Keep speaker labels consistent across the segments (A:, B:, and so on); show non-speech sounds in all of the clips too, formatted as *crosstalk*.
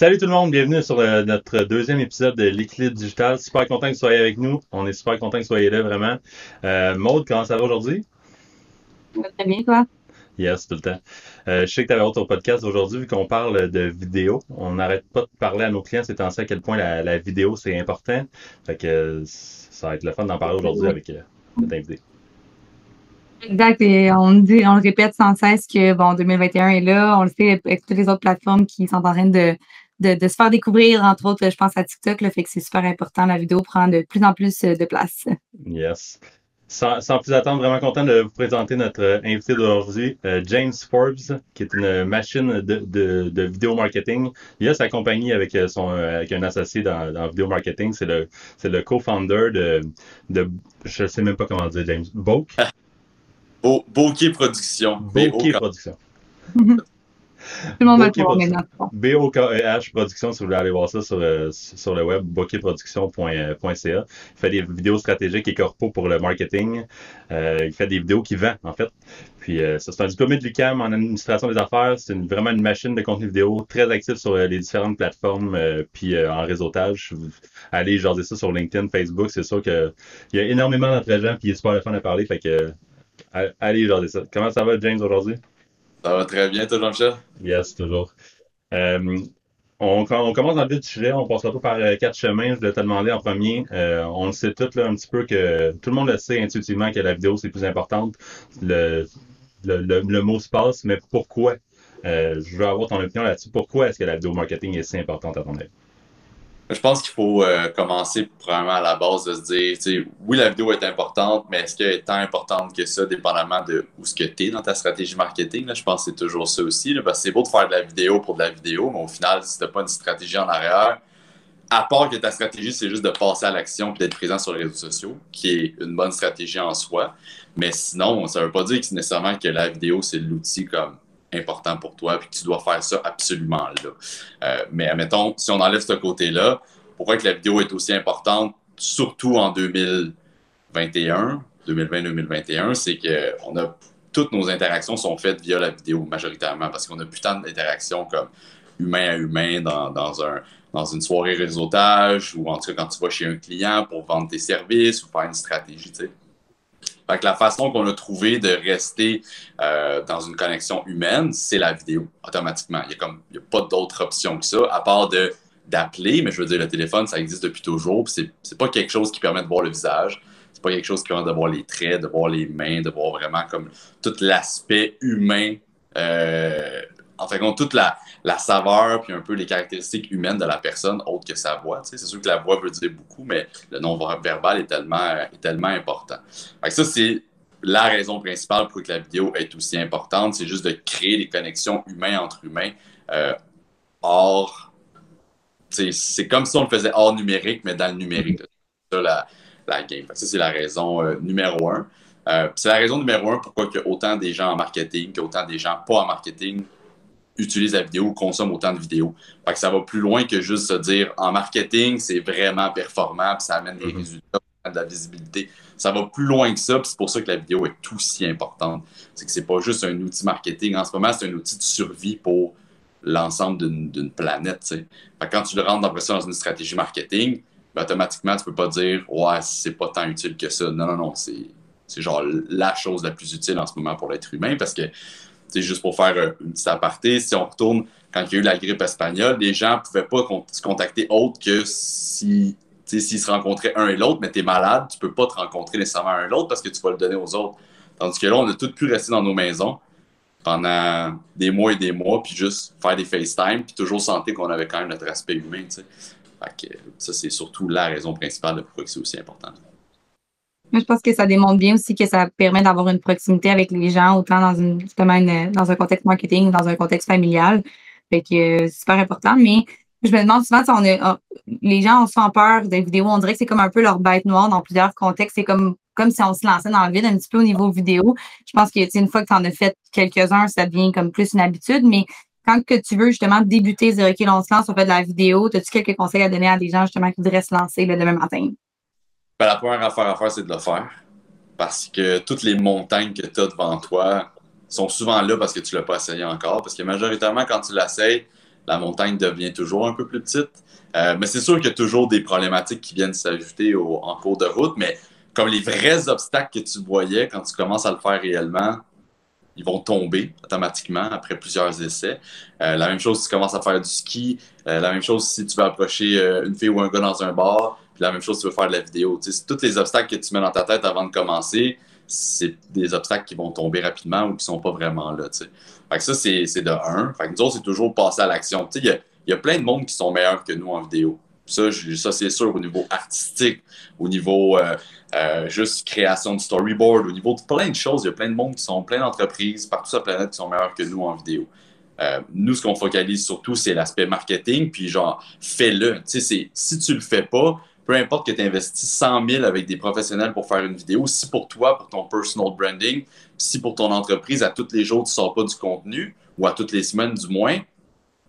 A: Salut tout le monde, bienvenue sur euh, notre deuxième épisode de l'équilibre digital. Super content que vous soyez avec nous. On est super content que vous soyez là, vraiment. Euh, Maude, comment ça va aujourd'hui?
B: Très bien, toi?
A: Yes, tout le temps. Euh, je sais que tu avais hâte au podcast aujourd'hui, vu qu'on parle de vidéo. On n'arrête pas de parler à nos clients c'est temps à quel point la, vidéo, c'est important. Fait que ça va être le fun d'en parler aujourd'hui avec euh, notre invité.
B: Exact. Et on dit, on le répète sans cesse que bon, 2021 est là. On le sait avec toutes les autres plateformes qui sont en train de de, se faire découvrir, entre autres, je pense à TikTok, le fait que c'est super important. La vidéo prend de plus en plus euh, de place.
A: Yes. Sans, plus attendre, vraiment content de vous présenter notre euh, invité d'aujourd'hui, euh, James Forbes, qui est une machine de, de, vidéo marketing. Il a sa compagnie avec son avec un associé dans, dans vidéo marketing. C'est le c'est le co-founder de, de je sais même pas comment dire James Bokeh.
C: Bokeh Production.
A: Bokeh Production. *laughs*
B: Tout le monde va le maintenant.
A: B-O-K-E-H Production, si vous voulez aller voir ça sur, euh, sur le web, bokehproduction.ca. Il fait des vidéos stratégiques et corpo pour le marketing. Euh, il fait des vidéos qu'il vend, en fait. Puis, euh, ça, c'est un diplômé de l'UQAM en administration des affaires. C'est vraiment une machine de contenu vidéo très active sur les différentes plateformes, puis en réseautage. Allez jaser ça sur LinkedIn, Facebook. C'est sûr qu'il y a énormément d'entre gens, puis il est super le fun à parler. Fait que, allez jaser ça. Comment ça va, James, aujourd'hui?
C: Ça va très bien, toi, Jean-Michel?
A: Yes, toujours. Euh, on, commence dans le vif du sujet, on passera pas par euh, quatre chemins. Je vais te demander en premier. Euh, on le sait tout là, un petit peu que tout le monde le sait intuitivement que la vidéo c'est plus importante. Le, le, le, mot se passe, mais pourquoi? je veux avoir ton opinion là-dessus. Pourquoi est-ce que la vidéo marketing est si importante à ton avis?
C: Je pense qu'il faut euh, commencer probablement à la base de se dire, oui, la vidéo est importante, mais est-ce qu'elle est tant importante que ça, dépendamment de où ce que tu es dans ta stratégie marketing? Là, je pense que c'est toujours ça aussi. parce que c'est beau de faire de la vidéo pour de la vidéo, mais au final, si tu n'as pas une stratégie en arrière, à part que ta stratégie, c'est juste de passer à l'action et d'être présent sur les réseaux sociaux, qui est une bonne stratégie en soi. Mais sinon, ça ne veut pas dire que nécessairement que la vidéo, c'est l'outil comme important pour toi, puis que tu dois faire ça absolument là. Euh, mais admettons, si on enlève ce côté-là, pourquoi que la vidéo est aussi importante, surtout en 2021, 2020-2021, c'est que on a toutes nos interactions sont faites via la vidéo majoritairement parce qu'on a plus tant d'interactions comme humain à humain dans, dans, un, dans une soirée réseautage ou en tout cas quand tu vas chez un client pour vendre tes services ou faire une stratégie. Tu sais. Fait que la façon qu'on a trouvé de rester euh, dans une connexion humaine, c'est la vidéo, automatiquement. Il n'y a, a pas d'autre option que ça, à part de, d'appeler, mais je veux dire, le téléphone, ça existe depuis toujours. C'est, c'est pas quelque chose qui permet de voir le visage. C'est pas quelque chose qui permet de voir les traits, de voir les mains, de voir vraiment comme tout l'aspect humain euh, en fait, toute la, saveur puis un peu les caractéristiques humaines de la personne autre que sa voix. C'est sûr que la voix veut dire beaucoup, mais le non-verbal est tellement, est tellement important. Fait ça, c'est la raison principale pour que la vidéo est aussi importante. C'est juste de créer des connexions humains entre humains euh, hors. C'est comme si on le faisait hors numérique, mais dans le numérique. Ça la, game. ça, c'est la raison euh, numéro un. Euh, c'est la raison numéro un pourquoi a autant des gens en marketing, qu'autant des gens pas en marketing utilise la vidéo, consomme autant de vidéos. Fait que ça va plus loin que juste se dire en marketing, c'est vraiment performant, puis ça amène des mhm. résultats, de la visibilité. Ça va plus loin que ça, puis c'est pour ça que la vidéo est aussi importante. C'est que c'est pas juste un outil marketing. En ce moment, c'est un outil de survie pour l'ensemble d'une planète. Fait que quand tu le rentres après ça dans une stratégie marketing, ben, automatiquement, tu peux pas dire Ouais, c'est pas tant utile que ça. Non, non, non, c'est genre la chose la plus utile en ce moment pour l'être humain parce que juste pour faire euh, une petite aparté, si on retourne quand il y a eu la grippe espagnole, les gens ne pouvaient pas se contacter autre que si s'ils se rencontraient un et l'autre, mais tu es malade, tu peux pas te rencontrer nécessairement un et l'autre parce que tu vas le donner aux autres. Tandis que là, on a tous pu rester dans nos maisons pendant des mois et des mois, puis juste faire des FaceTime, puis toujours sentir qu'on avait quand même notre aspect humain. ça, c'est surtout la raison principale de pourquoi c'est aussi important
B: je pense que ça démontre bien aussi que ça permet d'avoir une proximité avec les gens, autant dans justement dans un contexte marketing, dans un contexte familial. Fait que c'est super important. Mais Je me demande souvent si on est, les gens ont souvent peur des vidéos. On dirait que c'est comme un peu leur bête noire dans plusieurs contextes. C'est comme, comme si on se lançait dans le vide un petit peu au niveau vidéo. Je pense que une fois que tu en as fait quelques-uns, ça devient comme plus une habitude. Mais quand que tu veux justement débuter, dire OK, on se lance, on fait de la vidéo, as-tu quelques conseils à donner à des gens justement qui voudraient se lancer le demain matin?
C: Ben, la première affaire à faire, c'est de le faire. Parce que toutes les montagnes que tu as devant toi sont souvent là parce que tu ne l'as pas essayé encore. Parce que majoritairement, quand tu l'essayes, la montagne devient toujours un peu plus petite. Euh, mais c'est sûr qu'il y a toujours des problématiques qui viennent s'ajouter en cours de route, mais comme les vrais obstacles que tu voyais quand tu commences à le faire réellement, ils vont tomber automatiquement après plusieurs essais. Euh, la même chose si tu commences à faire du ski, euh, la même chose si tu veux approcher une fille ou un gars dans un bar, puis la même chose tu veux faire de la vidéo. tous les obstacles que tu mets dans ta tête avant de commencer, c'est des obstacles qui vont tomber rapidement ou qui sont pas vraiment là. Fait que ça, c'est de un. Fait nous autres, c'est toujours passer à l'action. Il y a, y a, plein de monde qui sont meilleurs que nous en vidéo. Ça, ça c'est sûr, au niveau artistique, au niveau euh, euh, juste création de storyboard, au niveau de plein de choses. Il y a plein de monde qui sont, plein d'entreprises partout sur la planète qui sont meilleurs que nous en vidéo. Euh, nous, ce qu'on focalise surtout, c'est l'aspect marketing, puis genre, fais-le. Si tu le fais pas, peu importe que tu investis 100 000 avec des professionnels pour faire une vidéo, si pour toi, pour ton personal branding, si pour ton entreprise, à tous les jours, tu ne sors pas du contenu, ou à toutes les semaines du moins,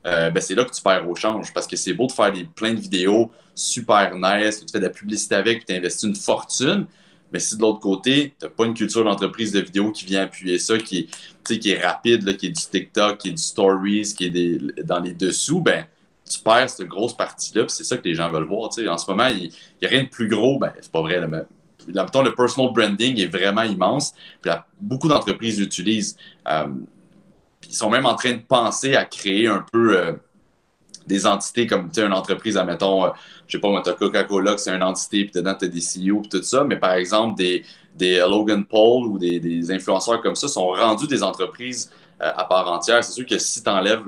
C: euh, ben c'est là que tu perds au change. Parce que c'est beau de faire des, plein de vidéos super nice, tu fais de la publicité avec, tu investis une fortune. Mais si de l'autre côté, tu n'as pas une culture d'entreprise de vidéo qui vient appuyer ça, qui est, qui est rapide, qui est du TikTok, qui est du Stories, qui est dans les dessous, ben tu perds cette grosse partie-là, c'est ça que les gens veulent voir. En ce moment, il n'y a rien de plus gros, ben, c'est pas vrai. Mais, le personal branding est vraiment immense. Puis, beaucoup d'entreprises l'utilisent. Euh, ils sont même en train de penser à créer un peu euh, des entités comme une entreprise, admettons, euh, je sais pas, moi, Coca-Cola, c'est une entité, puis dedans, tu as des CEO, puis tout ça. Mais par exemple, des, des Logan Paul ou des, des influenceurs comme ça sont rendus des entreprises à part entière. C'est sûr que si tu enlèves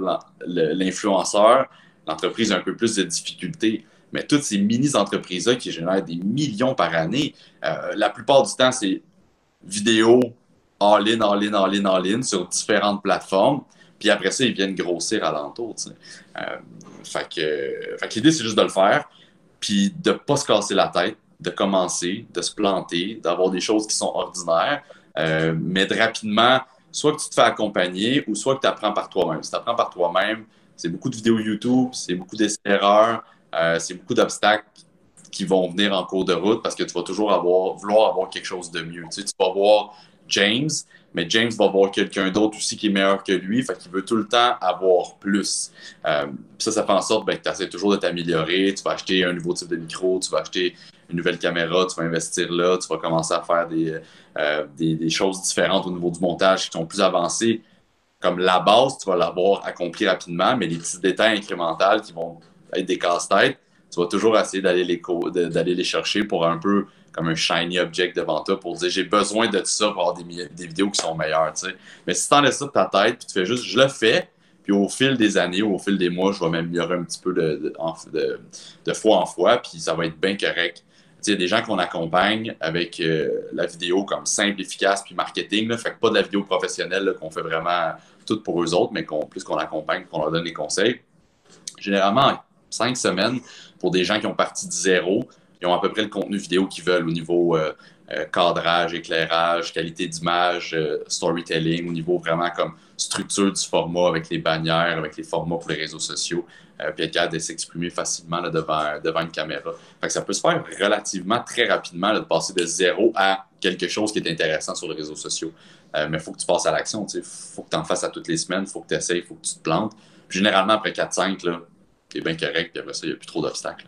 C: l'influenceur, l'entreprise a un peu plus de difficultés. Mais toutes ces mini-entreprises-là qui génèrent des millions par année, euh, la plupart du temps, c'est vidéo all-in, all-in, all-in, all-in sur différentes plateformes. Puis après ça, ils viennent grossir alentour. Euh, fait que, l'idée, c'est juste de le faire, puis de ne pas se casser la tête, de commencer, de se planter, d'avoir des choses qui sont ordinaires, euh, mais de rapidement, soit que tu te fais accompagner ou soit que tu apprends par toi-même. Si tu apprends par toi-même, c'est beaucoup de vidéos YouTube, c'est beaucoup d'erreurs, euh, c'est beaucoup d'obstacles qui vont venir en cours de route parce que tu vas toujours avoir, vouloir avoir quelque chose de mieux. Tu, vas voir James, mais James va voir quelqu'un d'autre aussi qui est meilleur que lui, fait qu'il veut tout le temps avoir plus. Euh, ça, ça fait en sorte ben, que tu essaies toujours de t'améliorer, tu vas acheter un nouveau type de micro, tu vas acheter une nouvelle caméra, tu vas investir là, tu vas commencer à faire des, euh, choses différentes au niveau du montage qui sont plus avancées comme la base, tu vas l'avoir accompli rapidement, mais les petits détails incrémentaux qui vont être des casse-têtes, tu vas toujours essayer d'aller les, d'aller les chercher pour un peu comme un shiny object devant toi pour dire j'ai besoin de ça pour avoir des, des vidéos qui sont meilleures. Mais si tu laisses ça de ta tête, puis tu fais juste je le fais, puis au fil des années, au fil des mois, je vais m'améliorer un petit peu de, de, de fois en fois, puis ça va être bien correct il y a des gens qu'on accompagne avec euh, la vidéo comme simple, efficace, puis marketing. Là, fait que pas de la vidéo professionnelle qu'on fait vraiment tout pour eux autres, mais qu'on plus qu'on accompagne, qu'on leur donne des conseils. Généralement, cinq semaines, pour des gens qui ont parti de zéro, ils ont à peu près le contenu vidéo qu'ils veulent au niveau euh, euh, cadrage, éclairage, qualité d'image, storytelling, au niveau vraiment comme structure du format avec les bannières, avec les formats pour les réseaux sociaux. Euh, puis être capable de s'exprimer facilement devant, devant une caméra. Fait que ça peut se faire relativement très rapidement de passer de zéro à quelque chose qui est intéressant sur les réseaux sociaux. Euh, mais il faut que tu passes à l'action. Il faut que tu en fasses à toutes les semaines, il faut que tu essayes, il faut que tu te plantes. généralement, après 4-5, tu es bien correct, puis après ça, il n'y a plus trop d'obstacles.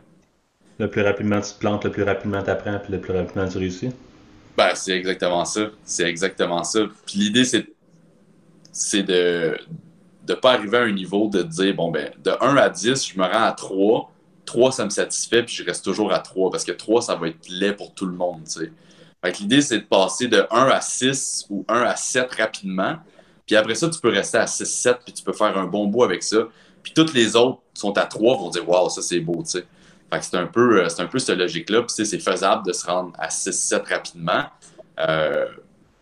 A: Le plus rapidement tu te plantes, le plus rapidement tu apprends, puis le plus rapidement tu réussis?
C: Ben, c'est exactement ça. C'est exactement ça. Puis l'idée, c'est de, de ne pas arriver à un niveau de dire, bon, ben, de 1 à 10, je me rends à 3. 3, ça me satisfait, puis je reste toujours à 3, parce que 3, ça va être laid pour tout le monde, tu sais. Fait l'idée, c'est de passer de 1 à 6 ou 1 à 7 rapidement. Puis après ça, tu peux rester à 6, 7, puis tu peux faire un bon bout avec ça. Puis toutes les autres qui sont à 3 vont dire, waouh, ça c'est beau, tu sais. Fait que c'est un peu, euh, c'est un peu cette logique-là. Puis c'est faisable de se rendre à 6, 7 rapidement. Euh,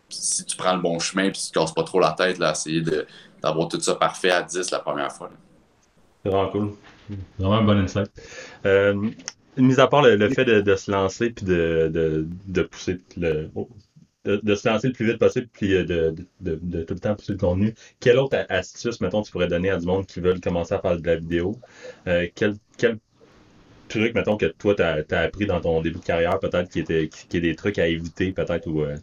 C: si tu prends le bon chemin, puis tu te casses pas trop la tête, là, essayer de, d'avoir tout ça parfait à 10 la première fois.
A: C'est vraiment cool. Vraiment un bon insight. Euh, mis à part le, fait de, se lancer puis de, de, pousser le, de, se lancer le plus vite possible puis euh, de, de, tout le temps pousser le contenu. Quelle autre astuce, mettons, tu pourrais donner à du monde qui veulent commencer à faire de la vidéo? Euh, quel, quel truc, mettons, que toi, tu as, appris dans ton début de carrière, peut-être, qui, était, qui, est des trucs à éviter, peut-être, ou... Euh...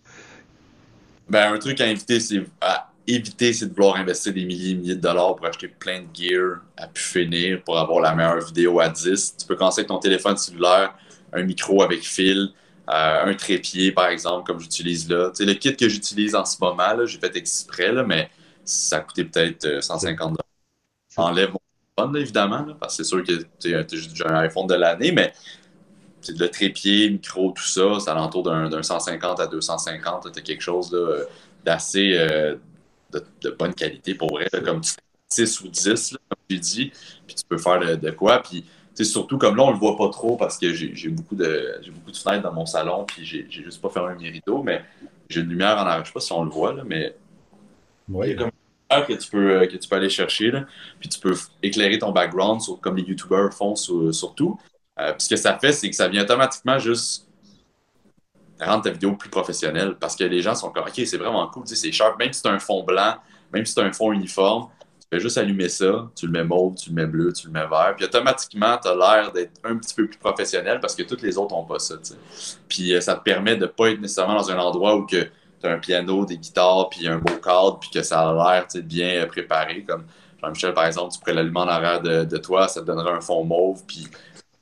C: Ben, un truc à éviter, c'est à éviter, c'est de vouloir investir des milliers et milliers de dollars pour acheter plein de gear à pu finir pour avoir la meilleure vidéo à 10. Tu peux commencer avec ton téléphone cellulaire, un micro avec fil, euh, un trépied, par exemple, comme j'utilise là. Tu sais, le kit que j'utilise en ce moment, j'ai fait exprès, là, mais ça a coûté peut-être 150 euh, Enlève mon téléphone, évidemment, parce que c'est sûr que j'ai un iPhone de l'année, mais le trépied, micro, tout ça, c'est alentour d'un 150 à 250. Tu quelque chose d'assez euh, de, bonne qualité pour vrai, comme 6 ou 10, comme tu dis, puis tu peux faire de quoi. Puis surtout comme là, on le voit pas trop parce que j'ai beaucoup de beaucoup de fenêtres dans mon salon, puis j'ai juste pas fermé mes rideaux, mais j'ai une lumière en arrière. Je sais pas si on le voit, là, mais il y a comme une que tu peux, que tu peux aller chercher, là, puis tu peux éclairer ton background, comme les YouTubers font surtout. Euh, puis ce que ça fait, c'est que ça vient automatiquement juste rendre ta vidéo plus professionnelle parce que les gens sont comme, OK, c'est vraiment cool, c'est sharp, même si c'est un fond blanc, même si c'est un fond uniforme, fais juste allumer ça, tu le mets mauve, tu le mets bleu, tu le mets vert, puis automatiquement, tu as l'air d'être un petit peu plus professionnel parce que toutes les autres n'ont pas ça. Puis euh, ça te permet de pas être nécessairement dans un endroit où tu as un piano, des guitares, puis un beau cadre, puis que ça a l'air bien préparé. Comme Jean-Michel, par exemple, tu pourrais l'allumer en arrière de, toi, ça te donnerait un fond mauve, puis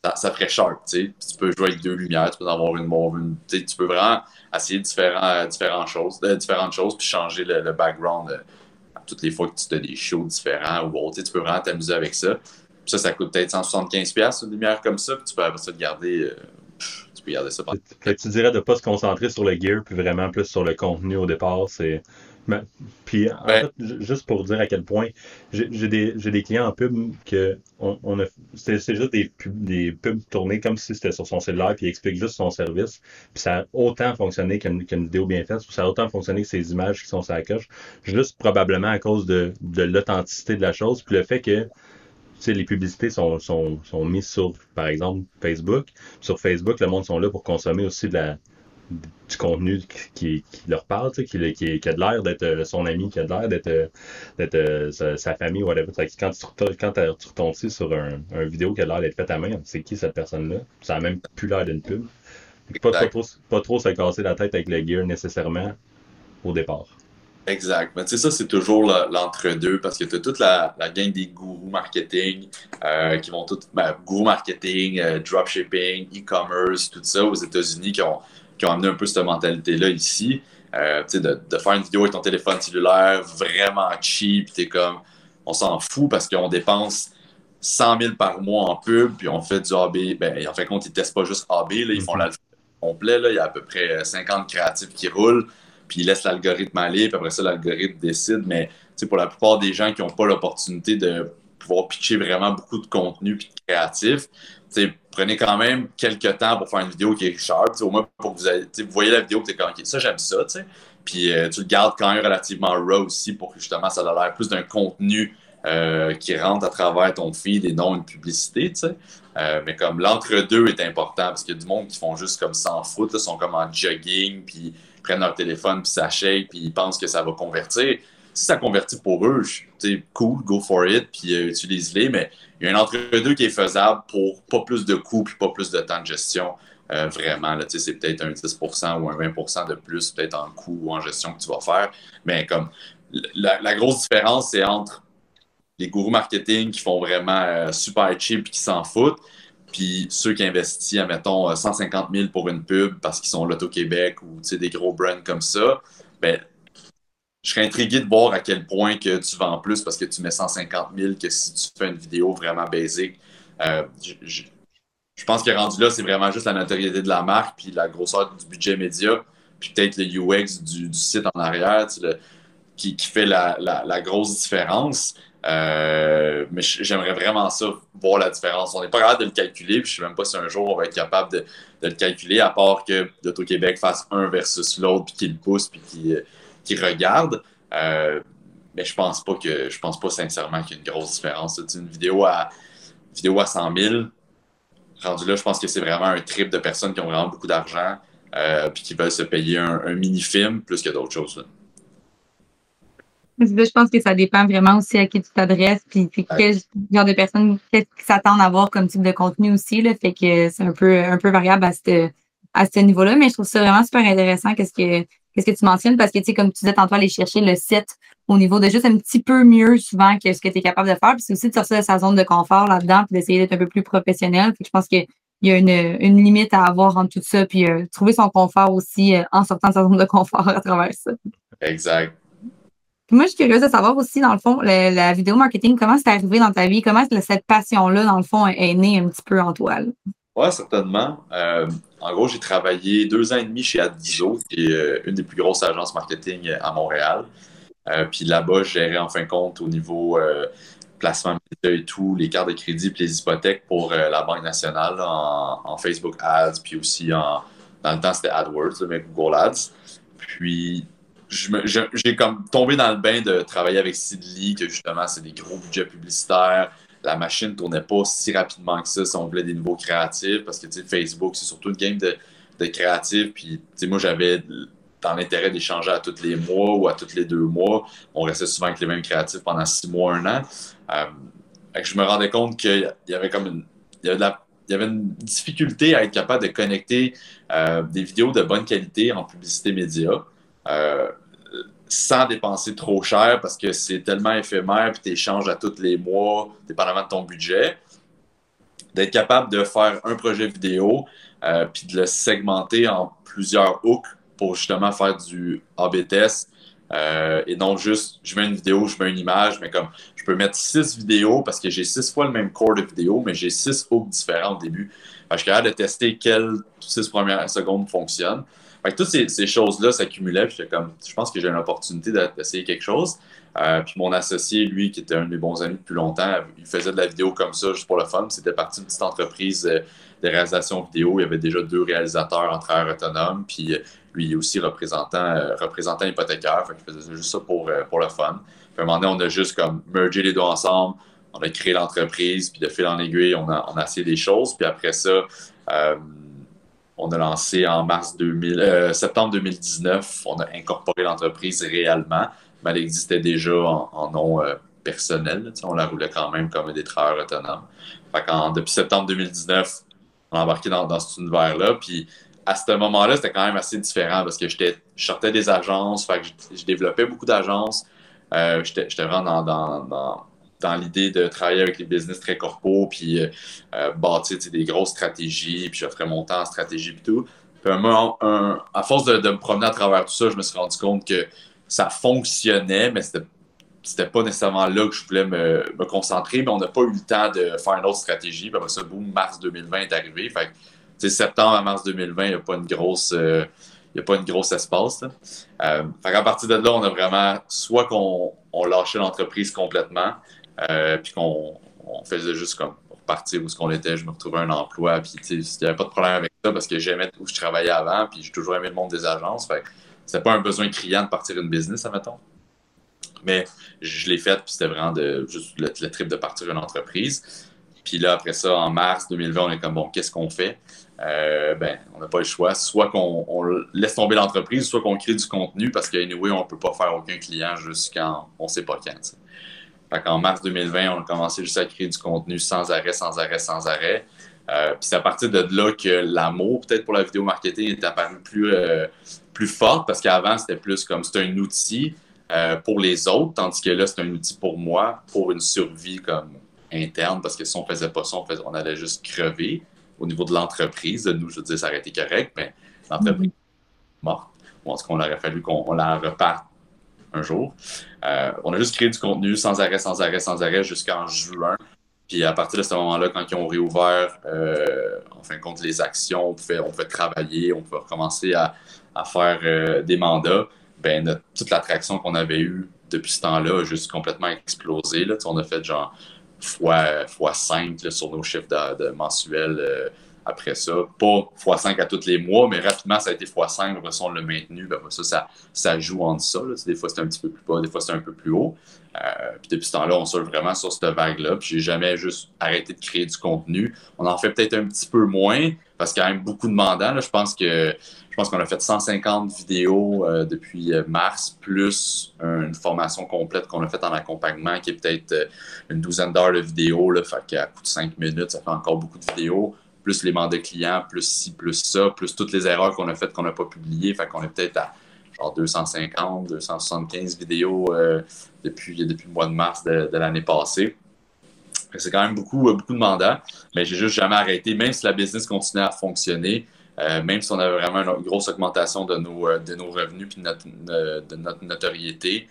C: ça, ferait sharp. Tu peux jouer avec deux lumières, tu peux avoir une mauve, une, tu peux vraiment essayer différentes, choses, euh, différentes choses, puis changer le, background. Euh, toutes les fois que tu as des shows différents ou autre, tu peux vraiment t'amuser avec ça. ça, ça coûte peut-être 175$ une lumière comme ça, puis tu peux avoir ça de garder. Euh, tu peux garder ça.
A: tu dirais de ne pas se concentrer sur le gear, puis vraiment plus sur le contenu au départ. C'est puis, en fait, juste pour dire à quel point, j'ai des, des, clients en pub que on, a, c'est juste des, des pubs tournés comme si c'était sur son cellulaire, puis il explique juste son service. Puis ça a autant fonctionné qu'une vidéo bien faite, ou ça a autant fonctionné que ces images qui sont sur la coche, juste probablement à cause de, de l'authenticité de la chose, puis le fait que les publicités sont, sont, sont mises sur, par exemple, Facebook. Sur Facebook, le monde sont là pour consommer aussi de la, du contenu qui, leur parle, qui, qui, qui, a de l'air d'être euh, son ami, qui a de l'air d'être euh, euh, sa, famille, whatever. Quand tu, quand tu retombes sur un, un, vidéo qui a l'air d'être faite à main, c'est qui cette personne-là? Ça a même plus l'air d'une pub. Pas, pas, trop, pas trop se casser la tête avec le gear nécessairement au départ.
C: Exact. Mais tu sais, ça, c'est toujours l'entre-deux parce que tu as toute la, la gang des gourous marketing qui vont tout. Ben, gourous marketing, dropshipping, e-commerce, tout ça aux États-Unis qui ont qui ont amené un peu cette mentalité-là ici. Euh, de, de, faire une vidéo avec ton téléphone cellulaire vraiment cheap, t'es comme, on s'en fout parce qu'on dépense 100 000 par mois en pub, puis on fait du AB. Ben, en fait, compte, ils testent pas juste AB, là, ils font mhm. l'alpha complet. Là, il y a à peu près 50 créatifs qui roulent, puis ils laissent l'algorithme aller, puis après ça, l'algorithme décide. Mais pour la plupart des gens qui n'ont pas l'opportunité de pouvoir pitcher vraiment beaucoup de contenu puis de créatif, prenez quand même quelques temps pour faire une vidéo qui est sharp, au moins pour que vous, vous voyez la vidéo, vous êtes ça j'aime ça, puis euh, tu le gardes quand même relativement raw aussi pour que justement ça ait l'air plus d'un contenu euh, qui rentre à travers ton feed et non une publicité, euh, mais comme l'entre-deux est important parce qu'il y a du monde qui font juste comme s'en foutre, sont comme en jogging, puis prennent leur téléphone, puis ça shake, puis ils pensent que ça va convertir si ça convertit pour eux, c'est cool, go for it, puis euh, utilise-les, mais il y a un entre-deux qui est faisable pour pas plus de coûts puis pas plus de temps de gestion. Euh, vraiment, là, c'est peut-être un 10% ou un 20% de plus, peut-être en coût ou en gestion que tu vas faire. Mais comme la, grosse différence, c'est entre les gourous marketing qui font vraiment euh, super cheap et qui s'en foutent, puis ceux qui investissent, admettons, 150 000 pour une pub parce qu'ils sont l'Auto-Québec ou des gros brands comme ça, ben, je serais intrigué de voir à quel point que tu vends plus parce que tu mets 150 000 que si tu fais une vidéo vraiment basique. Euh, je, pense que rendu là, c'est vraiment juste la notoriété de la marque, puis la grosseur du budget média, puis peut-être le UX du, site en arrière qui, fait la, grosse différence. Euh, mais j'aimerais vraiment ça, voir la différence. On n'est pas capable de le calculer, puis je ne sais même pas si un jour on va être capable de, le calculer, à part que l'Auto-Québec fasse un versus l'autre, puis qu'il le pousse, puis qu'il qui regardent. Euh, mais je pense pas que je pense pas sincèrement qu'il y a une grosse différence. C'est une vidéo à vidéo à 100 000, rendu là, je pense que c'est vraiment un trip de personnes qui ont vraiment beaucoup d'argent euh, puis qui veulent se payer un, mini-film plus que d'autres choses.
B: Je pense que ça dépend vraiment aussi à qui tu t'adresses, puis, quel genre de personnes qui s'attendent à voir comme type de contenu aussi. Là, fait que c'est un peu, un peu variable à ce, à ce niveau-là, mais je trouve ça vraiment super intéressant qu'est-ce que, qu'est-ce que tu mentionnes, parce que, tu sais, comme tu disais tantôt, aller chercher le set au niveau de juste un petit peu mieux souvent que ce que tu es capable de faire, puis c'est aussi de sortir de sa zone de confort là-dedans, puis d'essayer d'être un peu plus professionnel. je pense que il y a une, une, limite à avoir en tout ça, puis euh, trouver son confort aussi euh, en sortant de sa zone de confort *laughs* à travers ça.
C: Exact.
B: moi, je suis curieuse de savoir aussi, dans le fond, la vidéo marketing, comment c'est arrivé dans ta vie? Comment cette passion-là, dans le fond, est née un petit peu en toi?
C: Oui, certainement. Euh, en gros, j'ai travaillé deux ans et demi chez Adiso, qui est une des plus grosses agences marketing à Montréal. puis là-bas, je gérais en fin de compte au niveau placement et tout, les cartes de crédit et les hypothèques pour euh, la Banque nationale en, Facebook Ads, puis aussi en, dans le temps c'était AdWords, mais Google Ads. Puis j'ai comme tombé dans le bain de travailler avec Sidley, que justement c'est des gros budgets publicitaires. La machine tournait pas si rapidement que ça si on voulait des nouveaux créatifs, parce que Facebook, c'est surtout une game de, de créatifs. Puis moi, j'avais dans l'intérêt d'échanger à tous les mois ou à tous les deux mois. On restait souvent avec les mêmes créatifs pendant six mois, un an. Euh, je me rendais compte qu'il y avait comme une, il y avait une difficulté à être capable de connecter euh, des vidéos de bonne qualité en publicité média euh, sans dépenser trop cher parce que c'est tellement éphémère puis tu échanges à tous les mois, dépendamment de ton budget. D'être capable de faire un projet vidéo puis de le segmenter en plusieurs hooks pour justement faire du A-B test euh, et non juste je mets une vidéo, je mets une image, mais comme je peux mettre six vidéos parce que j'ai six fois le même corps de vidéo, mais j'ai six hooks différents au début. je suis capable de tester quelles six premières secondes fonctionnent. Fait toutes ces, choses-là s'accumulaient, puis comme, je pense que j'ai une opportunité d'essayer quelque chose. Euh, puis mon associé, lui, qui était un de mes bons amis depuis longtemps, il faisait de la vidéo comme ça, juste pour le fun. C'était parti d'une petite entreprise euh, de réalisation vidéo. Il y avait déjà deux réalisateurs en travail autonome. Puis lui aussi représentant, euh, représentant hypothécaire. Qu'il faisait juste ça pour, euh, pour le fun. À un moment donné, on a juste comme mergé les deux ensemble. On a créé l'entreprise, puis de fil en aiguille, on a, on a essayé des choses. Puis après ça, euh, on a lancé en mars 2000, septembre 2019, on a incorporé l'entreprise réellement, mais elle existait déjà en, nom personnel. on la roulait quand même comme des travailleurs autonomes. Fait depuis septembre 2019, on a embarqué dans, dans cet univers-là. Puis à ce moment-là, c'était quand même assez différent parce que je sortais des agences, fait je, développais beaucoup d'agences. Euh, j'étais vraiment dans, dans, l'idée de travailler avec les business très corpaux, puis euh, euh, bâtir des grosses stratégies, puis j'offrais mon temps en stratégie et tout. Puis à force de, me promener à travers tout ça, je me suis rendu compte que ça fonctionnait, mais c'était c'était pas nécessairement là que je voulais me, concentrer, mais on n'a pas eu le temps de faire une autre stratégie. Puis après ça, boum, mars 2020 est arrivé. Fait septembre à mars 2020, il n'y a pas une grosse. Euh, a pas une grosse espace. Euh, à partir de là, on a vraiment soit qu'on on lâchait l'entreprise complètement, euh, puis qu'on faisait juste comme repartir où ce qu'on était, je me retrouvais un emploi, puis il n'y avait pas de problème avec ça parce que j'aimais où je travaillais avant, puis j'ai toujours aimé le monde des agences. Fait c'était pas un besoin criant de partir une business, admettons. Mais je l'ai fait, puis c'était vraiment de, juste le, trip de partir une entreprise. Puis là, après ça, en mars 2020, on est comme, bon, qu'est-ce qu'on fait? Euh, ben, on n'a pas le choix. Soit qu'on laisse tomber l'entreprise, soit qu'on crée du contenu parce qu'anyway, on ne peut pas faire aucun client jusqu'en on ne sait pas quand. Fait en mars 2020, on a commencé juste à créer du contenu sans arrêt, sans arrêt, sans arrêt. Euh, puis c'est à partir de là que l'amour, peut-être pour la vidéo marketing, est apparu plus, euh, plus fort parce qu'avant, c'était plus comme c'était un outil pour les autres, tandis que là, c'est un outil pour moi, pour une survie comme interne, parce que si on faisait pas ça, on, on allait juste crever au niveau de l'entreprise. Nous, je veux dire, ça aurait été correct, mais l'entreprise est morte. Ou est-ce qu'on aurait fallu qu'on la reparte un jour. Euh, on a juste créé du contenu sans arrêt, sans arrêt, sans arrêt jusqu'en juin. Puis à partir de ce moment-là, quand ils ont réouvert, euh, en fin de compte, les actions, on pouvait, travailler, on pouvait recommencer à, faire euh, des mandats. Ben, toute l'attraction qu'on avait eue depuis ce temps-là a juste complètement explosé. Là. On a fait genre fois, fois 5 sur nos chiffres de, mensuels après ça. Pas x5 à tous les mois, mais rapidement, ça a été x5. Après ça, on l'a maintenu. Ça, ça, ça, joue en ça. Des fois, c'est un petit peu plus bas, des fois, c'est un peu plus haut. Euh, puis depuis ce temps-là, on surfe vraiment sur cette vague-là. Puis j'ai jamais juste arrêté de créer du contenu. On en fait peut-être un petit peu moins parce qu'il y a quand même beaucoup de mandats. Je pense que je pense qu'on a fait 150 vidéos euh, depuis euh, mars, plus une formation complète qu'on a faite en accompagnement qui est peut-être une douzaine d'heures de vidéos. Là, fait qu'à coup de 5 minutes, ça fait encore beaucoup de vidéos plus les mandats clients, plus ci, plus ça, plus toutes les erreurs qu'on a faites qu'on n'a pas publiées. Fait qu'on est peut-être à genre 250, 275 vidéos euh, depuis, depuis le mois de mars de, l'année passée. C'est quand même beaucoup, euh, beaucoup de mandats, mais j'ai juste jamais arrêté, même si la business continuait à fonctionner, euh, même si on avait vraiment une grosse augmentation de nos, de nos revenus et de notre, notoriété.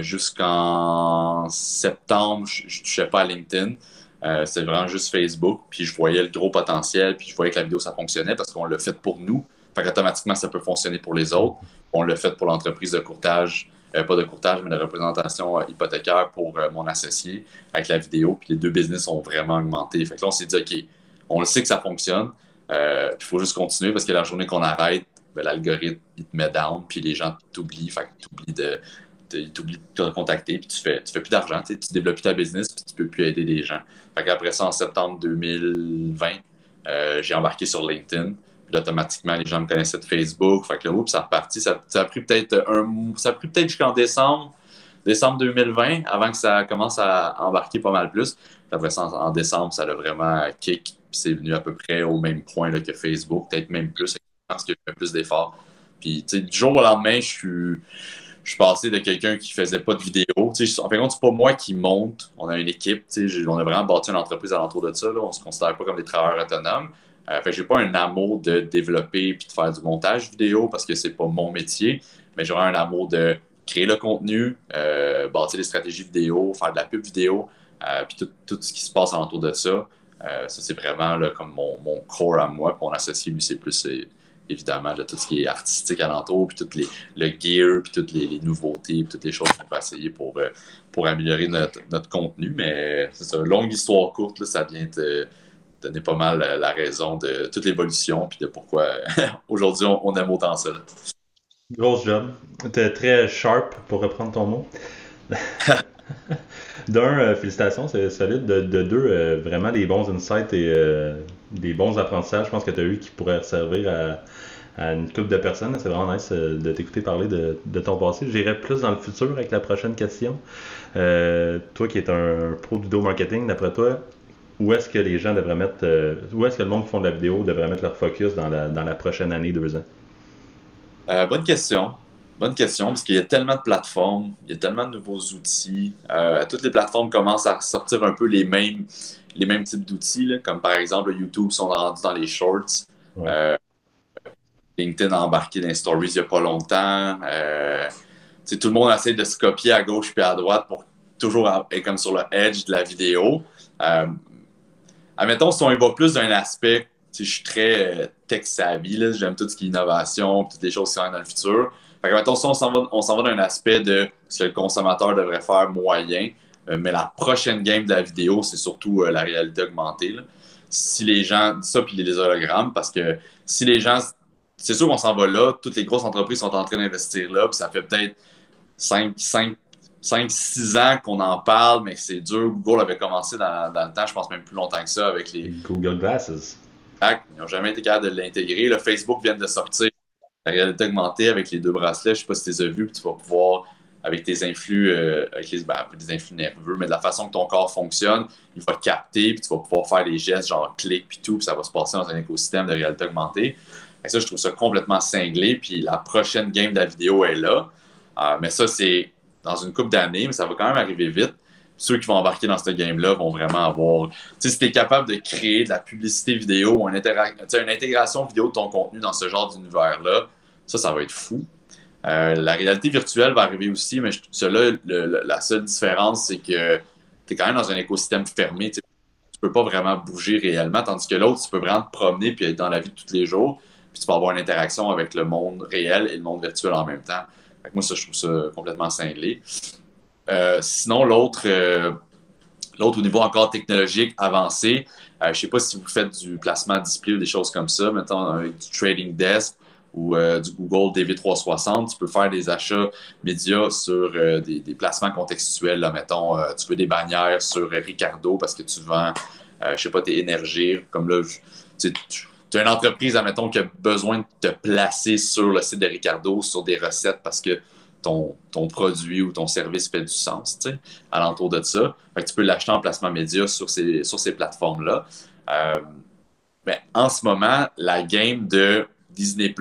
C: Jusqu'en septembre, je ne touchais pas à LinkedIn. C'est vraiment juste Facebook. Puis je voyais le gros potentiel, puis je voyais que la vidéo, ça fonctionnait parce qu'on l'a fait pour nous. Fait automatiquement, ça peut fonctionner pour les autres. On l'a fait pour l'entreprise de courtage, euh, pas de courtage, mais de représentation euh, hypothécaire pour euh, mon associé avec la vidéo. Puis les deux business ont vraiment augmenté. Fait que là, on s'est dit, OK, on le sait que ça fonctionne. Il faut juste continuer parce que la journée qu'on arrête, ben, l'algorithme, il te met down, puis les gens t'oublient. Fait que t'oublies de, de, de te contacter, puis tu fais, tu fais plus d'argent, tu développes plus ta business, puis tu peux plus aider les gens. Fait qu'après ça, en septembre 2020, j'ai embarqué sur LinkedIn. Puis automatiquement, les gens me connaissaient de Facebook. Fait que là, ça repartit. Ça, ça a pris peut-être un Ça a pris peut-être jusqu'en décembre, décembre 2020, avant que ça commence à embarquer pas mal plus. après ça, en, décembre, ça a vraiment kick. C'est venu à peu près au même point là, que Facebook, peut-être même plus. Qu'il y a eu plus d'efforts. Puis, tu sais, du jour au lendemain, je suis je suis passé de quelqu'un qui faisait pas de vidéo. en fait, c'est pas moi qui monte. On a une équipe. On a vraiment bâti une entreprise alentour de ça. Là. On se considère pas comme des travailleurs autonomes. Euh, fait j'ai pas un amour de développer puis de faire du montage vidéo parce que c'est pas mon métier, mais j'aurais un amour de créer le contenu, euh, bâtir des stratégies vidéo, faire de la pub vidéo, euh, puis tout, ce qui se passe autour de ça. Euh, ça, c'est vraiment comme mon, mon, core à moi. Puis mon associé, lui, c'est plus évidemment de tout ce qui est artistique alentour, puis tout les, le gear, puis toutes les, nouveautés, puis toutes les choses qu'on peut essayer pour, pour améliorer notre, notre contenu. Mais c'est ça, longue histoire courte, là, ça vient de donner pas mal euh, la raison de toute l'évolution puis de pourquoi *laughs* aujourd'hui on, aime autant ça.
A: Grosse job. T'es très sharp pour reprendre ton mot. *laughs* D'un, euh, félicitations, c'est solide. De, deux, euh, vraiment des bons insights et des bons apprentissages, je pense que tu as eu qui pourraient servir à, une couple de personnes. C'est vraiment nice de t'écouter parler de, ton passé. J'irai plus dans le futur avec la prochaine question. toi qui es un pro de vidéo marketing, d'après toi, où est-ce que les gens devraient mettre, euh, où est-ce que le monde qui font de la vidéo devrait mettre leur focus dans la, dans la prochaine année, deux ans?
C: Euh, bonne question. Bonne question, parce qu'il y a tellement de plateformes, il y a tellement de nouveaux outils. Euh, toutes les plateformes commencent à sortir un peu les mêmes, les mêmes types d'outils, comme par exemple YouTube sont rendus dans les shorts. LinkedIn a embarqué dans les stories il n'y a pas longtemps. tout le monde essaie de se copier à gauche puis à droite pour toujours être comme sur le edge de la vidéo admettons, si on y va plus d'un aspect, je suis très euh, tech-savvy, j'aime tout ce qui est innovation, toutes les choses qui sont dans le futur. Fait que, si on s'en va, d'un aspect de ce que le consommateur devrait faire moyen, euh, mais la prochaine game de la vidéo, c'est surtout euh, la réalité augmentée. Si les gens, ça puis les hologrammes, parce que si les gens, c'est sûr qu'on s'en va là, toutes les grosses entreprises sont en train d'investir là, puis ça fait peut-être 5, 5 5-6 ans qu'on en parle, mais c'est dur. Google avait commencé dans, le temps, je pense même plus longtemps que ça, avec les.
A: Google Glasses.
C: Ils n'ont jamais été capables de l'intégrer. Le Facebook vient de sortir la réalité augmentée avec les deux bracelets. Je ne sais pas si tu les as vus, puis tu vas pouvoir, avec tes influx, euh, avec les, ben, des influx nerveux, mais de la façon que ton corps fonctionne, il va capter, puis tu vas pouvoir faire des gestes genre clic, puis tout, puis ça va se passer dans un écosystème de réalité augmentée. Ça, je trouve ça complètement cinglé. Puis la prochaine game de la vidéo est là. Euh, mais ça, c'est dans une coupe d'années, mais ça va quand même arriver vite. Ceux qui vont embarquer dans ce game-là vont vraiment avoir. Tu sais, si tu es capable de créer de la publicité vidéo ou une, une intégration vidéo de ton contenu dans ce genre d'univers-là, ça, ça va être fou. Euh, la réalité virtuelle va arriver aussi, mais cela, la seule différence, c'est que tu es quand même dans un écosystème fermé. Tu peux pas vraiment bouger réellement, tandis que l'autre, tu peux vraiment te promener puis être dans la vie de tous les jours, puis tu peux avoir une interaction avec le monde réel et le monde virtuel en même temps moi, ça, je trouve ça complètement cinglé. Euh, sinon, l'autre, euh, L'autre, au niveau encore technologique avancé, je ne sais pas si vous faites du placement display ou des choses comme ça, avec du trading desk ou du Google DV360, tu peux faire des achats médias sur des, placements contextuels. Là, mettons, tu veux des bannières sur Ricardo parce que tu vends, je ne sais pas, tes énergies. Comme là, tu, tu as une entreprise, admettons, qui a besoin de te placer sur le site de Ricardo, sur des recettes parce que ton, ton produit ou ton service fait du sens, tu sais, alentour de ça. Fait que tu peux l'acheter en placement média sur ces, sur ces plateformes-là. Euh, mais en ce moment, la game de Disney+,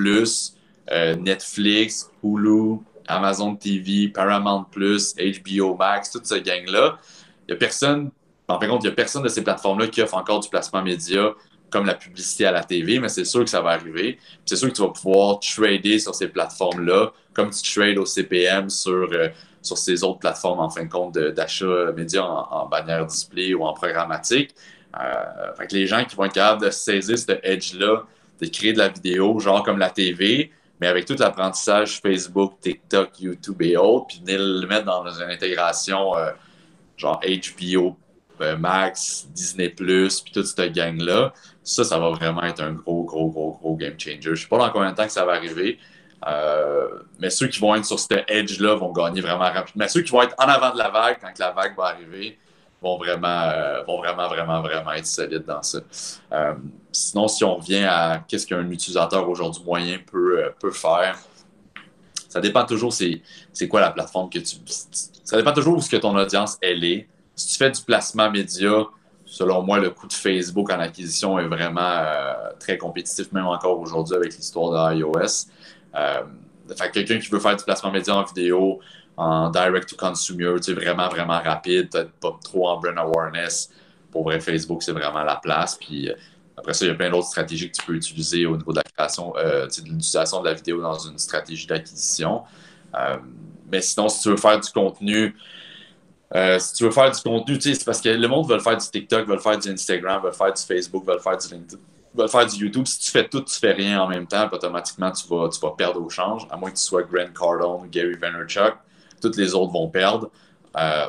C: euh, Netflix, Hulu, Amazon TV, Paramount+, HBO Max, toute cette gang-là, il n'y a personne, en fin de compte, il n'y a personne de ces plateformes-là qui offre encore du placement média comme la publicité à la TV, mais c'est sûr que ça va arriver. C'est sûr que tu vas pouvoir trader sur ces plateformes-là, comme tu trades au CPM sur, euh, sur ces autres plateformes, en fin de compte, d'achat média en, bannière display ou en programmatique. Euh, que les gens qui vont être capables de saisir ce edge-là, de créer de la vidéo, genre comme la TV, mais avec tout l'apprentissage Facebook, TikTok, YouTube et autres, puis venir le mettre dans une intégration euh, genre HBO, Max, Disney+, puis toute cette gang-là, ça, ça va vraiment être un gros, gros, gros, gros game changer. Je ne sais pas dans combien de temps que ça va arriver, euh, mais ceux qui vont être sur cette edge-là vont gagner vraiment rapidement. Mais ceux qui vont être en avant de la vague quand la vague va arriver vont vraiment, euh, vont vraiment, vraiment, vraiment être solides dans ça. Euh, sinon, si on revient à qu'est-ce qu'un utilisateur aujourd'hui moyen peut, peut faire, ça dépend toujours c'est quoi la plateforme que tu... Ça dépend toujours où ce que ton audience elle est. Si tu fais du placement média, selon moi, le coût de Facebook en acquisition est vraiment euh, très compétitif, même encore aujourd'hui avec l'histoire de iOS. Euh, fait quelqu'un qui veut faire du placement média en vidéo, en direct to consumer, tu vraiment, vraiment rapide, peut-être pas trop en brand awareness. Pour vrai, Facebook, c'est vraiment la place. Puis euh, après ça, il y a plein d'autres stratégies que tu peux utiliser au niveau de la création, de l'utilisation de la vidéo dans une stratégie d'acquisition. mais sinon, si tu veux faire du contenu, euh, si tu veux faire du contenu, c'est parce que le monde veut faire du TikTok, veut faire du Instagram, veut faire du Facebook, veut faire du LinkedIn, du YouTube. Si tu fais tout, tu fais rien en même temps, automatiquement, tu vas, tu vas perdre au change, à moins que tu sois Grant Cardone, Gary Vaynerchuk. Toutes les autres vont perdre. Euh,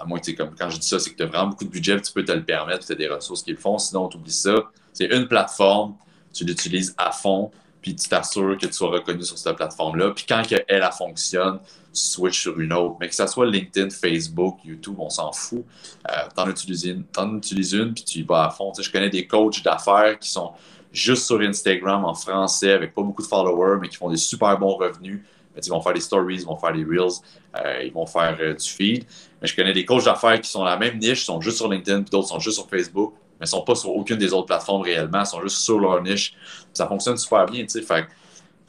C: à moins que, comme quand je dis ça, c'est que tu as vraiment beaucoup de budget, tu peux te le permettre, tu as des ressources qui le font. Sinon, tu oublies ça. C'est une plateforme, tu l'utilises à fond, puis tu t'assures que tu sois reconnu sur cette plateforme-là. Puis quand elle, elle fonctionne, tu switches sur une autre. Mais que ce soit LinkedIn, Facebook, YouTube, on s'en fout. Euh, t'en utilises une, en utilises une, puis tu y vas à fond. je connais des coachs d'affaires qui sont juste sur Instagram en français, avec pas beaucoup de followers, mais qui font des super bons revenus. ils vont faire des stories, ils vont faire des reels, euh, ils vont faire euh, du feed. Mais je connais des coachs d'affaires qui sont la même niche, sont juste sur LinkedIn, puis d'autres sont juste sur Facebook, mais sont pas sur aucune des autres plateformes réellement, sont juste sur leur niche. Ça fonctionne super bien, tu sais. Fait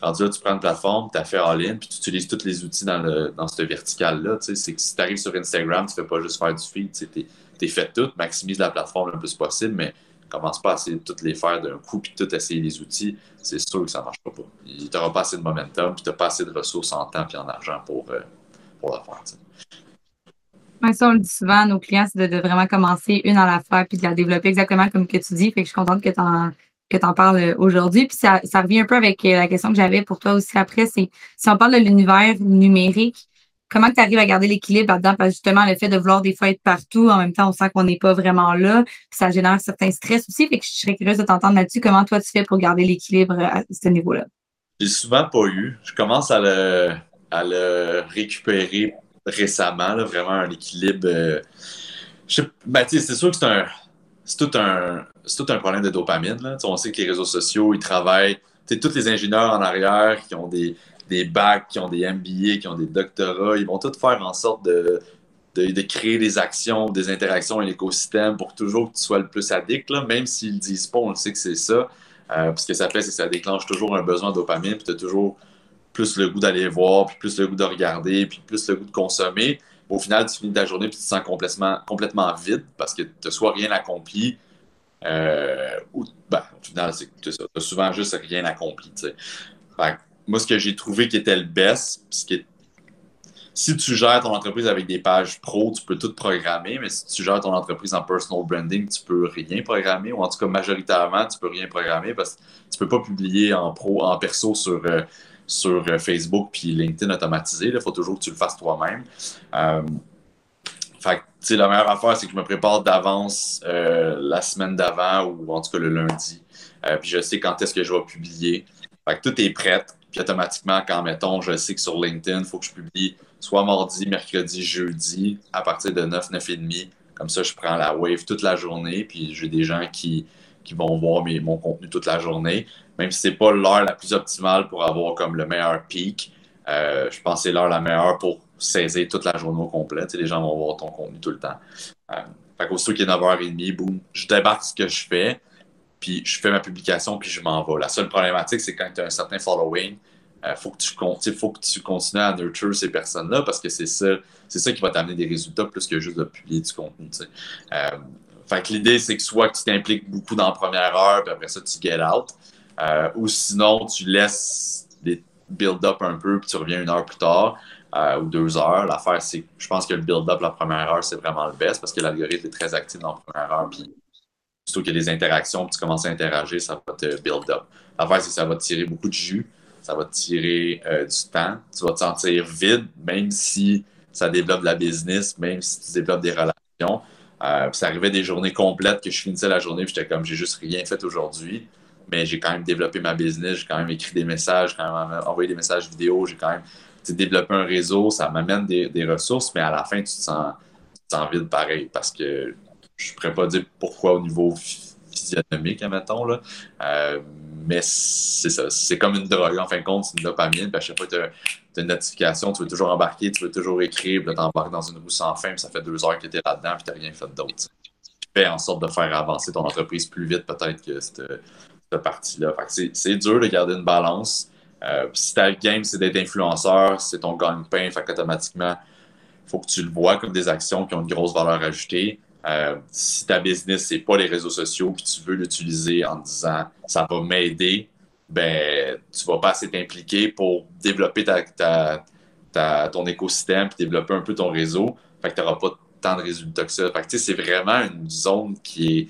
C: tu prends une plateforme, tu as fait all-in, puis tu utilises tous les outils dans, le, dans cette verticale-là. Tu sais, c'est que si tu arrives sur Instagram, tu fais pas juste faire du feed, tu es, fait tout, maximise la plateforme le plus possible, mais commence pas à essayer de toutes les faire d'un coup, puis tout essayer les outils, c'est sûr que ça ne marchera pas. Tu n'auras pas assez de momentum, puis tu n'as pas assez de ressources en temps et en argent pour, euh, pour le faire.
B: Ça, on le dit souvent à nos clients, c'est de, vraiment commencer une à la fois, puis de la développer exactement comme que tu dis. Fait que je suis contente que tu en que parles aujourd'hui. Puis ça, ça revient un peu avec euh, la question que j'avais pour toi aussi après, c'est si on parle de l'univers numérique, comment tu arrives à garder l'équilibre là-dedans? Parce que justement, le fait de vouloir des fois être partout, en même temps, on sent qu'on n'est pas vraiment là, ça génère certains stress aussi. Fait que je serais curieuse de t'entendre là-dessus. Comment toi tu fais pour garder l'équilibre à ce niveau-là?
C: J'ai souvent pas eu. Je commence à le, à le récupérer récemment, là, vraiment un équilibre. Euh, ben, c'est sûr que c'est un. C'est tout un, tout un problème de dopamine. Là. On sait que les réseaux sociaux, ils travaillent. Tous les ingénieurs en arrière qui ont des, des bacs, qui ont des MBA, qui ont des doctorats, ils vont tous faire en sorte de, de, créer des actions, des interactions et l'écosystème pour toujours que tu sois le plus addict, là, même s'ils ne disent pas, on le sait que c'est ça. Euh, ce que ça fait, c'est que ça déclenche toujours un besoin de dopamine, puis tu as toujours plus le goût d'aller voir, puis plus le goût de regarder, puis plus le goût de consommer. Au final, tu finis ta journée, puis tu te sens complètement, complètement vide parce que tu n'as soit rien accompli, euh, ou, ben, au final, tu as souvent juste rien accompli. moi, ce que j'ai trouvé qui était le best, si tu gères ton entreprise avec des pages pro, tu peux tout programmer, mais si tu gères ton entreprise en personal branding, tu peux rien programmer, ou en tout cas majoritairement, tu peux rien programmer parce que tu peux pas publier en pro, en perso sur, euh, sur euh, Facebook puis LinkedIn automatisé. Il faut toujours que tu le fasses toi-même. fait que, la meilleure affaire, c'est que je me prépare d'avance euh, la semaine d'avant ou en tout cas le lundi. Euh, puis je sais quand est-ce que je vais publier. Fait que tout est prêt. Puis automatiquement, quand mettons, je sais que sur LinkedIn, il faut que je publie soit mardi, mercredi, jeudi, à partir de 9, 9 et demi. Comme ça, je prends la wave toute la journée. Puis j'ai des gens qui, qui vont voir mes, mon contenu toute la journée. Même si c'est pas l'heure la plus optimale pour avoir comme le meilleur peak, euh, je pense que c'est l'heure la meilleure pour saisir toute la journée au complet. les gens vont voir ton contenu tout le temps. Euh, fait qu'aussitôt qu'il est 9h30, boum, je débarque ce que je fais, puis je fais ma publication, puis je m'en vais. La seule problématique, c'est quand tu as un certain following, il euh, faut, que tu, faut que tu continues à nurture ces personnes-là parce que c'est ça, c'est ça qui va t'amener des résultats plus que juste de publier du contenu. Euh, fait que l'idée, c'est que soit que tu t'impliques beaucoup dans la première heure, puis après ça, tu get out, euh, ou sinon, tu laisses les build up un peu, puis tu reviens une heure plus tard. ou deux heures. L'affaire, c'est je pense que le build-up la première heure, c'est vraiment le best parce que l'algorithme est très actif dans la première heure. Puis Surtout qu'il y a des interactions, puis tu commences à interagir, ça va te build up. L'affaire, c'est que ça va te tirer beaucoup de jus, ça va te tirer euh, du temps, tu vas te sentir vide, même si ça développe de la business, même si tu développes des relations. Euh, ça arrivait des journées complètes que je finissais la journée, j'étais comme, j'ai juste rien fait aujourd'hui, mais j'ai quand même développé ma business, j'ai quand même écrit des messages, j'ai quand même envoyé des messages vidéo, j'ai quand même développé un réseau, ça m'amène des, ressources, mais à la fin, tu te sens, tu te vide pareil parce que je ne pourrais pas dire pourquoi au niveau physionomique, admettons, là. Euh, mais c'est ça. C'est comme une drogue. En fin de compte, c'est une dopamine. Puis à chaque fois que tu as, une notification, tu veux toujours embarquer, tu veux toujours écrire, puis tu embarques dans une roue sans fin, puis ça fait deux heures que tu es là-dedans, puis tu n'as rien fait d'autre. Tu fais en sorte de faire avancer ton entreprise plus vite, peut-être, que cette, cette partie-là. C'est dur de garder une balance. Euh, si ta game, c'est d'être influenceur, c'est ton gagne-pain, fait qu'automatiquement, il faut que tu le vois comme des actions qui ont une grosse valeur ajoutée. Euh, si ta business, c'est pas les réseaux sociaux, puis tu veux l'utiliser en disant ça va m'aider, ben tu vas pas assez t'impliquer pour développer ta, ton écosystème, puis développer un peu ton réseau. Fait que tu n'auras pas tant de résultats que ça. Fait que c'est vraiment une zone qui est,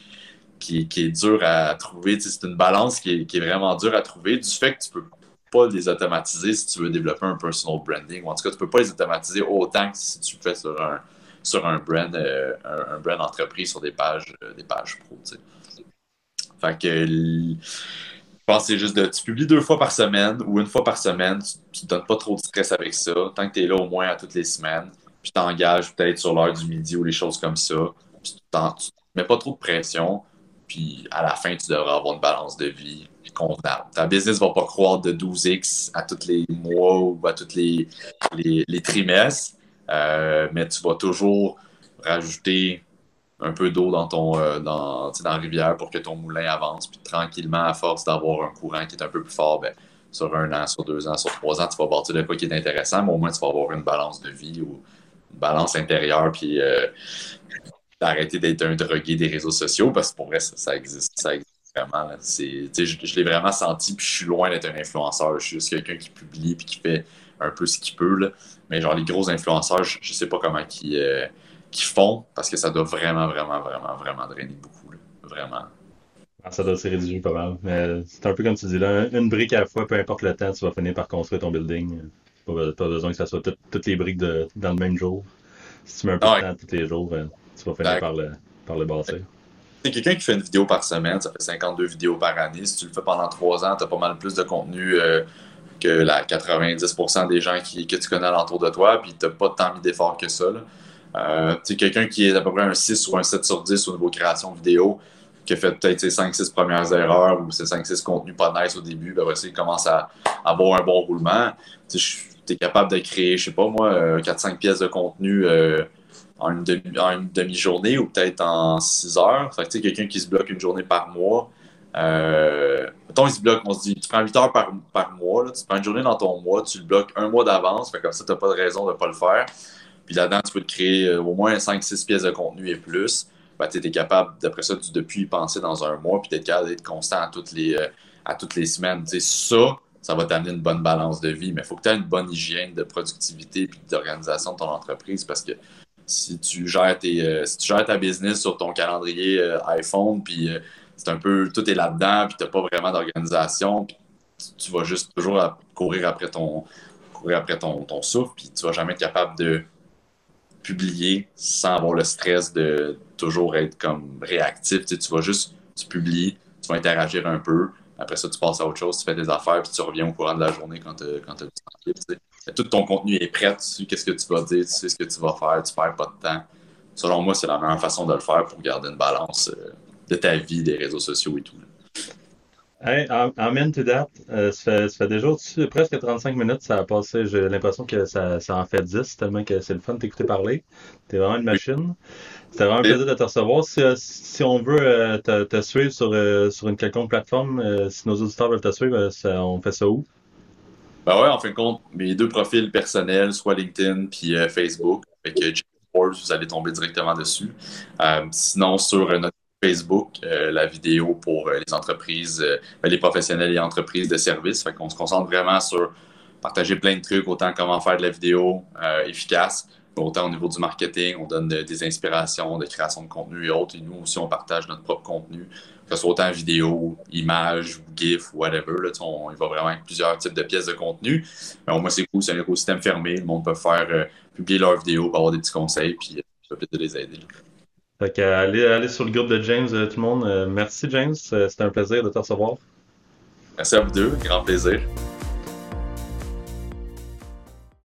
C: qui, est dure à trouver. C'est une balance qui est, vraiment dure à trouver du fait que tu peux pas les automatiser si tu veux développer un personal branding. Ou en tout cas, tu peux pas les automatiser autant que si tu fais sur un, sur un brand, euh, un, brand entreprise sur des pages, euh, des pages pro. Fait que je pense que c'est juste de tu publies deux fois par semaine ou une fois par semaine, tu ne donnes pas trop de stress avec ça. Tant que tu es là au moins à toutes les semaines, puis t'engages peut-être sur l'heure du midi ou les choses comme ça. tu ne mets pas trop de pression, puis à la fin, tu devras avoir une balance de vie convenable. Ta business ne va pas croître de 12x à tous les mois ou à tous les, les, trimestres, euh, mais tu vas toujours rajouter un peu d'eau dans ton euh, dans la rivière pour que ton moulin avance. Puis tranquillement, à force d'avoir un courant qui est un peu plus fort, ben, sur un an, sur deux ans, sur trois ans, tu vas bâtir de quoi qui est intéressant, mais au moins tu vas avoir une balance de vie ou une balance intérieure, puis euh, d'arrêter d'être un drogué des réseaux sociaux, parce que pour vrai, ça, existe. Ça existe vraiment. Je, je l'ai vraiment senti, puis je suis loin d'être un influenceur. Je suis juste quelqu'un qui publie puis qui fait un peu ce qu'il peut. Là. Mais genre, les gros influenceurs, je, ne sais pas comment ils, euh, font parce que ça doit vraiment, vraiment, vraiment, vraiment drainer beaucoup. Vraiment.
A: Ah, ça doit se réduire pas mal. Mais c'est un peu comme tu dis là, une brique à la fois, peu importe le temps, tu vas finir par construire ton building. Pas, pas besoin que ça soit toutes les briques de, dans le même jour. Si tu mets un peu de temps tous les jours, ben, tu vas finir par le, par le bâtir.
C: C'est quelqu'un qui fait une vidéo par semaine, ça fait 52 vidéos par année. Si tu le fais pendant 3 ans, tu as pas mal plus de contenu euh, que la 90% des gens qui, que tu connais alentour de toi, puis tu n'as pas tant mis d'efforts que ça. Euh, tu quelqu'un qui est à peu près un 6 ou un 7 sur 10 au niveau création vidéo, qui a fait peut-être ses 5-6 premières erreurs ou ses 5-6 contenus pas nice au début, ben il commence à avoir un bon roulement. Tu es capable de créer, je sais pas moi, 4-5 euh, pièces de contenu euh, en une demi-journée ou peut-être en 6 heures. Fait que quelqu'un qui se bloque une journée par mois, euh, mettons, il se bloque, on se dit, tu prends 8 heures par, par mois, là, tu prends une journée dans ton mois, tu le bloques un mois d'avance, comme ça, tu n'as pas de raison de ne pas le faire. Puis là-dedans, tu peux te créer euh, au moins 5-6 pièces de contenu et plus. Ben, tu es capable, d'après ça, de depuis y penser dans un mois, puis d'être capable d'être constant à toutes les, euh, à toutes les semaines. ça, ça va t'amener une bonne balance de vie, mais il faut que tu aies une bonne hygiène de productivité et d'organisation de ton entreprise parce que si tu gères, tes, euh, si tu gères ta business sur ton calendrier iPhone, puis c'est un peu, tout est là-dedans, puis tu n'as pas vraiment d'organisation, puis tu, vas juste toujours courir après ton, courir après ton, ton souffle, puis tu vas jamais être capable de publier sans avoir le stress de toujours être comme réactif. Tu, vas juste, tu publies, tu vas interagir un peu. Après ça, tu passes à autre chose, tu fais des affaires, puis tu reviens au courant de la journée quand tu as du temps Tout ton contenu est prêt, tu sais qu'est-ce que tu vas dire, tu sais ce que tu vas faire, tu perds pas de temps. Selon moi, c'est la meilleure façon de le faire pour garder une balance euh, de ta vie, des réseaux sociaux et tout.
A: Hey, amen to that. Euh, ça, fait, déjà presque 35 minutes, ça a passé. J'ai l'impression que ça, en fait 10, tellement que c'est le fun de t'écouter parler. T'es vraiment une machine. C'était vraiment un plaisir de te recevoir. Si, euh, on veut te, suivre sur une quelconque plateforme, si nos auditeurs veulent te suivre, on fait ça où?
C: Ben ouais, en fin de compte, mes deux profils personnels, soit LinkedIn puis Facebook, avec vous allez tomber directement dessus. sinon, sur notre Facebook, euh, la vidéo pour euh, les entreprises, euh, les professionnels et entreprises de services. Fait qu'on se concentre vraiment sur partager plein de trucs, autant comment faire de la vidéo efficace, autant au niveau du marketing, on donne des inspirations de création de contenu et autres. Et nous aussi, on partage notre propre contenu, que ce soit autant vidéo, image, GIF, whatever. Là, on, il va vraiment avec plusieurs types de pièces de contenu. Mais au moins, c'est cool, c'est un écosystème fermé. Le monde peut faire publier leurs vidéos, avoir des petits conseils, puis ça peut les aider.
A: Fait que, allez, allez sur le groupe de James, euh, tout le monde. Euh, merci, James. Euh, c'était un plaisir de te recevoir.
C: Merci à vous deux. Grand plaisir.